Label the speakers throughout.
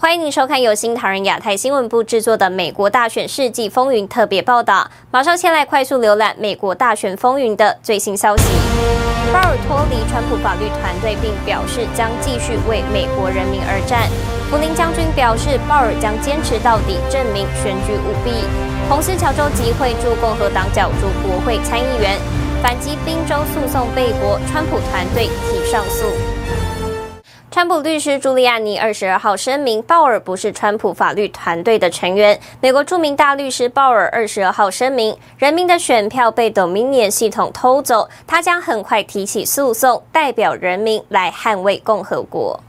Speaker 1: 欢迎您收看由新唐人亚太新闻部制作的《美国大选世纪风云》特别报道。马上先来快速浏览美国大选风云的最新消息。鲍尔脱离川普法律团队，并表示将继续为美国人民而战。福林将军表示，鲍尔将坚持到底，证明选举舞弊。红斯乔州集会驻共和党角逐国会参议员，反击宾州诉讼被驳，川普团队提上诉。川普律师朱利安尼二十二号声明，鲍尔不是川普法律团队的成员。美国著名大律师鲍尔二十二号声明，人民的选票被 Dominion 系统偷走，他将很快提起诉讼，代表人民来捍卫共和国。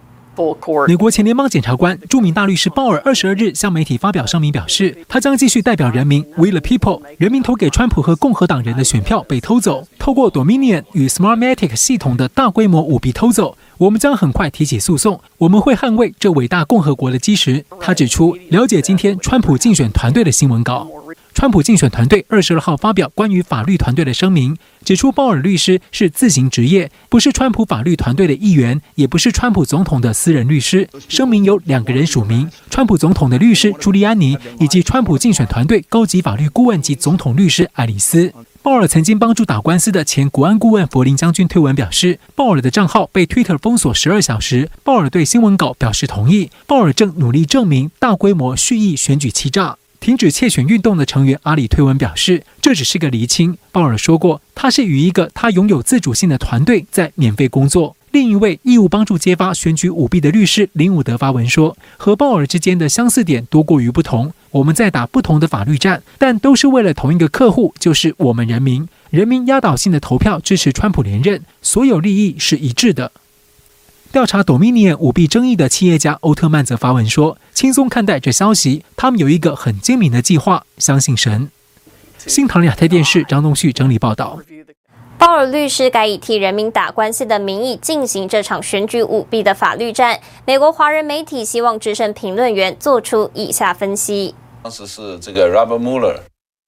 Speaker 2: 美国前联邦检察官、著名大律师鲍尔二十二日向媒体发表声明，表示他将继续代表人民，We the people，人民投给川普和共和党人的选票被偷走，透过 Dominion 与 Smartmatic 系统的大规模舞弊偷走。我们将很快提起诉讼，我们会捍卫这伟大共和国的基石。他指出，了解今天川普竞选团队的新闻稿。川普竞选团队二十二号发表关于法律团队的声明，指出鲍尔律师是自行职业，不是川普法律团队的一员，也不是川普总统的私人律师。声明由两个人署名：川普总统的律师朱利安尼，以及川普竞选团队高级法律顾问及总统律师爱丽丝。鲍尔曾经帮助打官司的前国安顾问弗林将军推文表示，鲍尔的账号被 Twitter 封锁十二小时。鲍尔对新闻稿表示同意。鲍尔正努力证明大规模蓄意选举欺诈。停止窃选运动的成员阿里推文表示，这只是个厘清。鲍尔说过，他是与一个他拥有自主性的团队在免费工作。另一位义务帮助揭发选举舞弊的律师林伍德发文说，和鲍尔之间的相似点多过于不同。我们在打不同的法律战，但都是为了同一个客户，就是我们人民。人民压倒性的投票支持川普连任，所有利益是一致的。调查 Dominion 舞弊争议的企业家欧特曼则发文说，轻松看待这消息，他们有一个很精明的计划，相信神。新唐人亚太电视张东旭整理报道。
Speaker 1: 鲍尔律师改以替人民打官司的名义进行这场选举舞弊的法律战。美国华人媒体希望资深评论员做出以下分析：
Speaker 3: 当时是这个 Robert Mueller，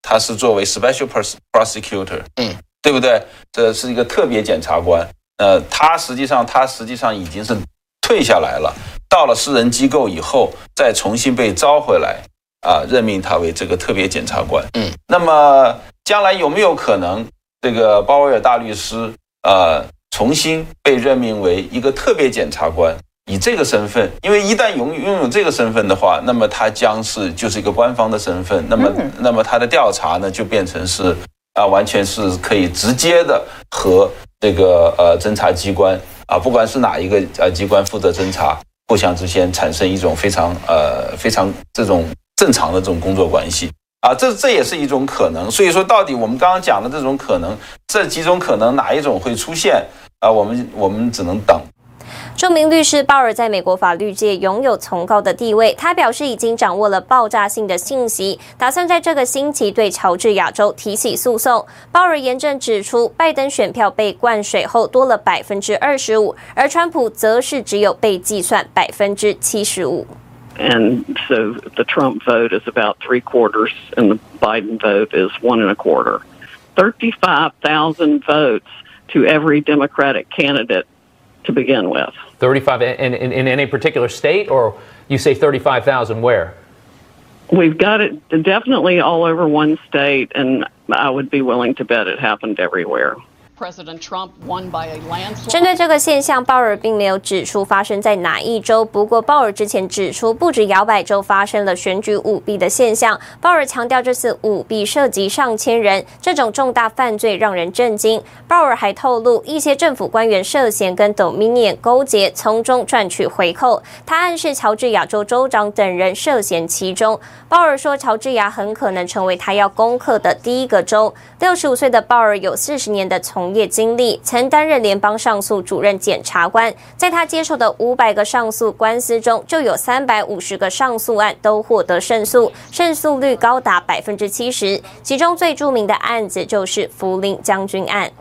Speaker 3: 他是作为 Special Prosecutor，嗯，对不对？这是一个特别检察官。呃，他实际上他实际上已经是退下来了，到了私人机构以后，再重新被招回来，啊，任命他为这个特别检察官。嗯，那么将来有没有可能？这个鲍威尔大律师，呃，重新被任命为一个特别检察官，以这个身份，因为一旦拥拥有这个身份的话，那么他将是就是一个官方的身份，那么那么他的调查呢，就变成是啊，完全是可以直接的和这个呃侦查机关啊，不管是哪一个呃机关负责侦查，互相之间产生一种非常呃非常这种正常的这种工作关系。啊，这这也是一种可能。所以说，到底我们刚刚讲的这种可能，这几种可能哪一种会出现？啊，我们我们只能等。
Speaker 1: 著名律师鲍尔在美国法律界拥有崇高的地位，他表示已经掌握了爆炸性的信息，打算在这个星期对乔治亚州提起诉讼。鲍尔严正指出，拜登选票被灌水后多了百分之二十五，而川普则是只有被计算百分之七十五。
Speaker 4: And so the Trump vote is about three quarters, and the Biden vote is one and a quarter. 35,000 votes to every Democratic candidate to begin with.
Speaker 5: 35 in, in, in any particular state, or you say 35,000 where?
Speaker 4: We've got it definitely all over one state, and I would be willing to bet it happened everywhere.
Speaker 1: 针对这个现象，鲍尔并没有指出发生在哪一周。不过，鲍尔之前指出，不止摇摆州发生了选举舞弊的现象。鲍尔强调，这次舞弊涉及上千人，这种重大犯罪让人震惊。鲍尔还透露，一些政府官员涉嫌跟 Dominion 勾结，从中赚取回扣。他暗示乔治亚州州长等人涉嫌其中。鲍尔说，乔治亚很可能成为他要攻克的第一个州。六十五岁的鲍尔有四十年的从业经历，曾担任联邦上诉主任检察官，在他接受的五百个上诉官司中，就有三百五十个上诉案都获得胜诉，胜诉率高达百分之七十。其中最著名的案子就是福林将军案。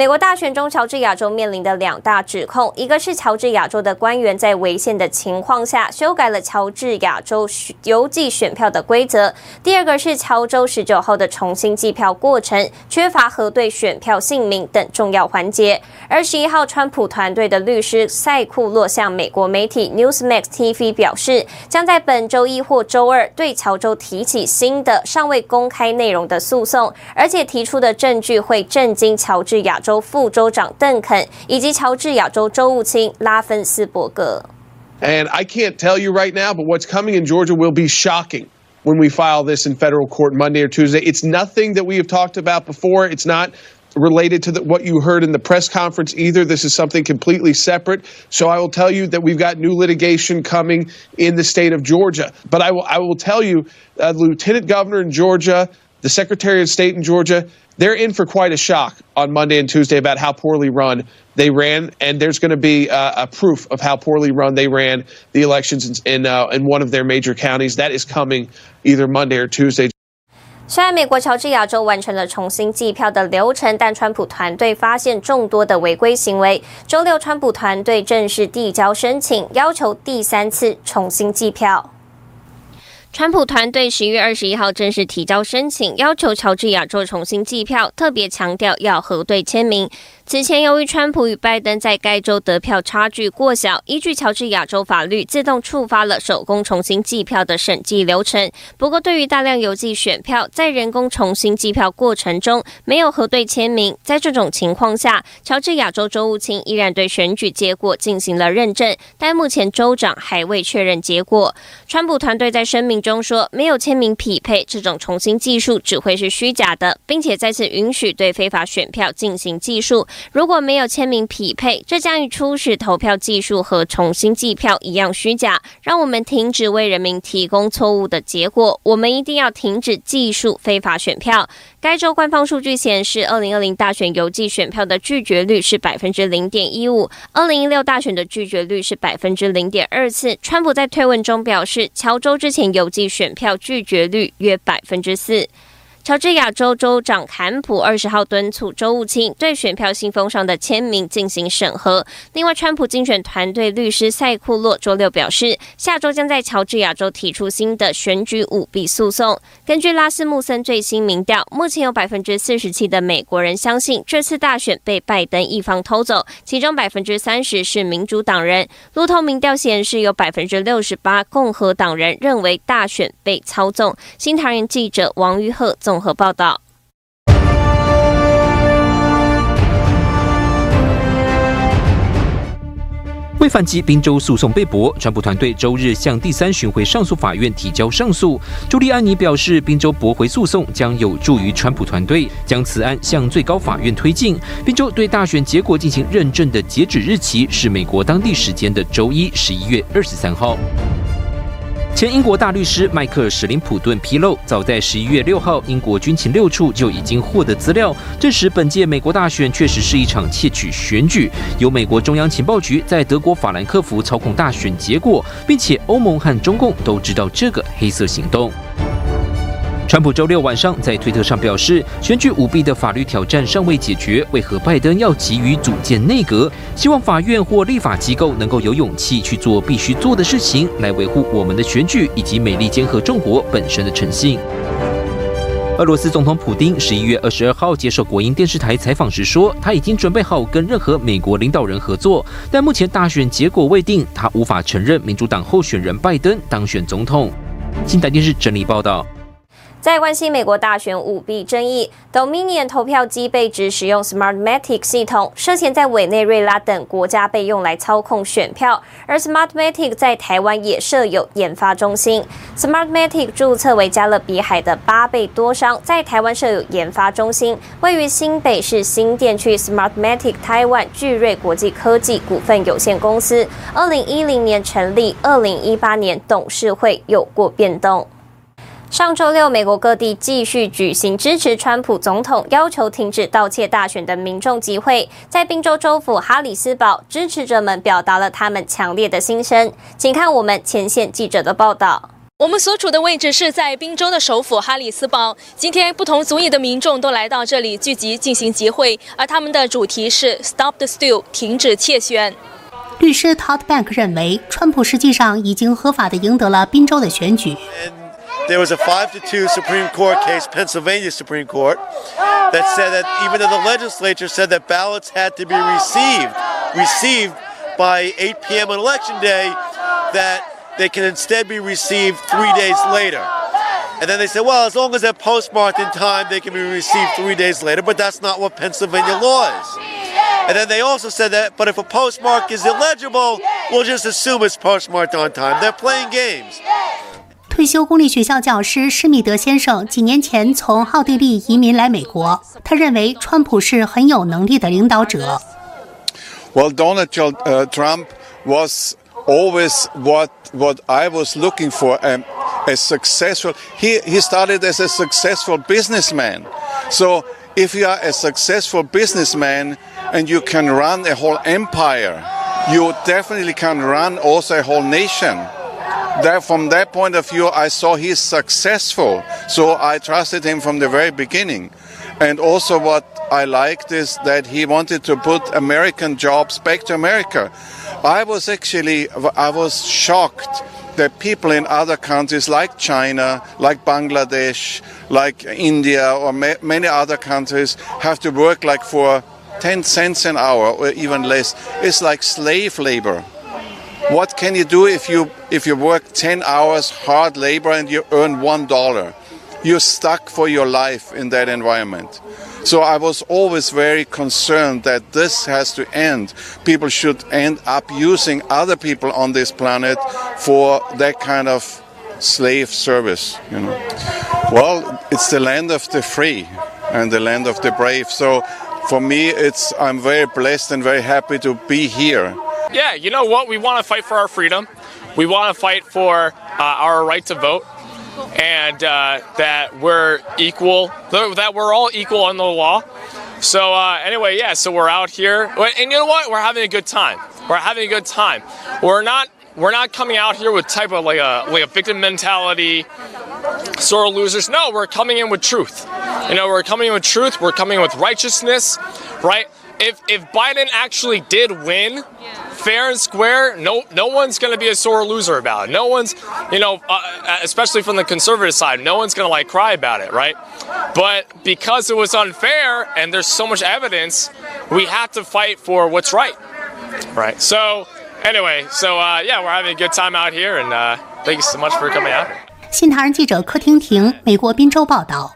Speaker 1: 美国大选中，乔治亚州面临的两大指控，一个是乔治亚州的官员在违宪的情况下修改了乔治亚州邮寄选票的规则；第二个是乔州十九号的重新计票过程缺乏核对选票姓名等重要环节。而十一号，川普团队的律师塞库洛向美国媒体 Newsmax TV 表示，将在本周一或周二对乔州提起新的尚未公开内容的诉讼，而且提出的证据会震惊乔治亚州州副州长邓肯以及乔治亚州州务卿拉芬斯伯格。
Speaker 6: And I can't tell you right now, but what's coming in Georgia will be shocking when we file this in federal court Monday or Tuesday. It's nothing that we have talked about before. It's not related to the, what you heard in the press conference either. This is something completely separate. So I will tell you that we've got new litigation coming in the state of Georgia. But I will, I will tell you, uh, Lieutenant Governor in Georgia, the Secretary of State in Georgia, they're in for quite a shock on Monday and Tuesday about how poorly run they ran, and there's going to be uh, a proof of how poorly run they ran the elections in in, uh, in one of their major counties. That is coming either Monday or Tuesday.
Speaker 1: 虽然美国乔治亚州完成了重新计票的流程，但川普团队发现众多的违规行为。周六，川普团队正式递交申请，要求第三次重新计票。 川普团队十一月二十一号正式提交申请，要求乔治亚州重新计票，特别强调要核对签名。此前，由于川普与拜登在该州得票差距过小，依据乔治亚州法律，自动触发了手工重新计票的审计流程。不过，对于大量邮寄选票在人工重新计票过程中没有核对签名，在这种情况下，乔治亚州州务卿依然对选举结果进行了认证，但目前州长还未确认结果。川普团队在声明中说，没有签名匹配这种重新计数只会是虚假的，并且再次允许对非法选票进行计数。如果没有签名匹配，这将与初始投票计数和重新计票一样虚假。让我们停止为人民提供错误的结果。我们一定要停止计数非法选票。该州官方数据显示，二零二零大选邮寄选票的拒绝率是百分之零点一五，二零一六大选的拒绝率是百分之零点二四。川普在推文中表示，乔州之前邮寄选票拒绝率约百分之四。乔治亚州州长坎普二十号敦促州务卿对选票信封上的签名进行审核。另外，川普竞选团队律师塞库洛周六表示，下周将在乔治亚州提出新的选举舞弊诉讼。根据拉斯穆森最新民调，目前有百分之四十七的美国人相信这次大选被拜登一方偷走，其中百分之三十是民主党人。路透民调显示，有百分之六十八共和党人认为大选被操纵。新唐人记者王于鹤综合报道。
Speaker 7: 为反击宾州诉讼被驳，川普团队周日向第三巡回上诉法院提交上诉。朱利安尼表示，宾州驳回诉讼将有助于川普团队将此案向最高法院推进。宾州对大选结果进行认证的截止日期是美国当地时间的周一，十一月二十三号。前英国大律师迈克尔·史林普顿披露，早在十一月六号，英国军情六处就已经获得资料，证实本届美国大选确实是一场窃取选举，由美国中央情报局在德国法兰克福操控大选结果，并且欧盟和中共都知道这个黑色行动。川普周六晚上在推特上表示，选举舞弊的法律挑战尚未解决，为何拜登要急于组建内阁？希望法院或立法机构能够有勇气去做必须做的事情，来维护我们的选举以及美利坚合众国本身的诚信。俄罗斯总统普丁十一月二十二号接受国营电视台采访时说，他已经准备好跟任何美国领导人合作，但目前大选结果未定，他无法承认民主党候选人拜登当选总统。新台电视整理报道。
Speaker 1: 在关心美国大选舞弊争议，Dominion 投票机被指使用 Smartmatic 系统，涉嫌在委内瑞拉等国家被用来操控选票。而 Smartmatic 在台湾也设有研发中心。Smartmatic 注册为加勒比海的八倍多商，在台湾设有研发中心，位于新北市新店区。Smartmatic 台湾巨瑞国际科技股份有限公司，二零一零年成立，二零一八年董事会有过变动。上周六，美国各地继续举行支持川普总统要求停止盗窃大选的民众集会。在宾州州府哈里斯堡，支持者们表达了他们强烈的心声。请看我们前线记者的报道。
Speaker 8: 我们所处的位置是在宾州的首府哈里斯堡。今天，不同族裔的民众都来到这里聚集进行集会，而他们的主题是 “Stop the Steal”，停止窃选。
Speaker 9: 律师 Todd Bank 认为，川普实际上已经合法的赢得了宾州的选举。
Speaker 10: There was a five to two Supreme Court case, Pennsylvania Supreme Court, that said that even though the legislature said that ballots had to be received, received by 8 p.m. on election day, that they can instead be received three days later. And then they said, well, as long as they're postmarked in time, they can be received three days later, but that's not what Pennsylvania law is. And then they also said that, but if a postmark is illegible, we'll just assume it's postmarked on time. They're playing games.
Speaker 9: 退休公立学校教师施密德先生几年前从奥地利移民来美国，他认为川普是很有能力的领导者。
Speaker 11: Well, Donald Trump was always what what I was looking for a, a successful he he started as a successful businessman so if you are a successful businessman and you can run a whole empire you definitely can run also a whole nation from that point of view I saw he's successful so I trusted him from the very beginning and also what I liked is that he wanted to put American jobs back to America I was actually I was shocked that people in other countries like China, like Bangladesh, like India, or ma many other countries have to work like for 10 cents an hour or even less. It's like slave labor. What can you do if you if you work 10 hours hard labor and you earn one dollar? You're stuck for your life in that environment. So I was always very concerned that this has to end. People should end up using other people on this planet for that kind of slave service, you know. Well, it's the land of the free and the land of the brave. So for me, it's I'm very blessed and very happy to be here.
Speaker 12: Yeah, you know what? We want to fight for our freedom. We want to fight for uh, our right to vote and uh, that we're equal, that we're all equal under the law. So uh, anyway, yeah, so we're out here, and you know what? We're having a good time. We're having a good time. We're not we're not coming out here with type of like a like a victim mentality, sort of losers. No, we're coming in with truth. You know, we're coming in with truth. We're coming in with righteousness, right? If if Biden actually did win, fair and square, no no one's going to be a sore loser about it. No one's, you know, uh, especially from the conservative side, no one's going to like cry about it, right? But because it was unfair and there's so much evidence, we have to fight for what's right, right? So anyway, so uh, yeah, we're having a good time out here, and uh, thank you so much for coming out.
Speaker 9: 新唐人记者柯婷婷，美国宾州报道。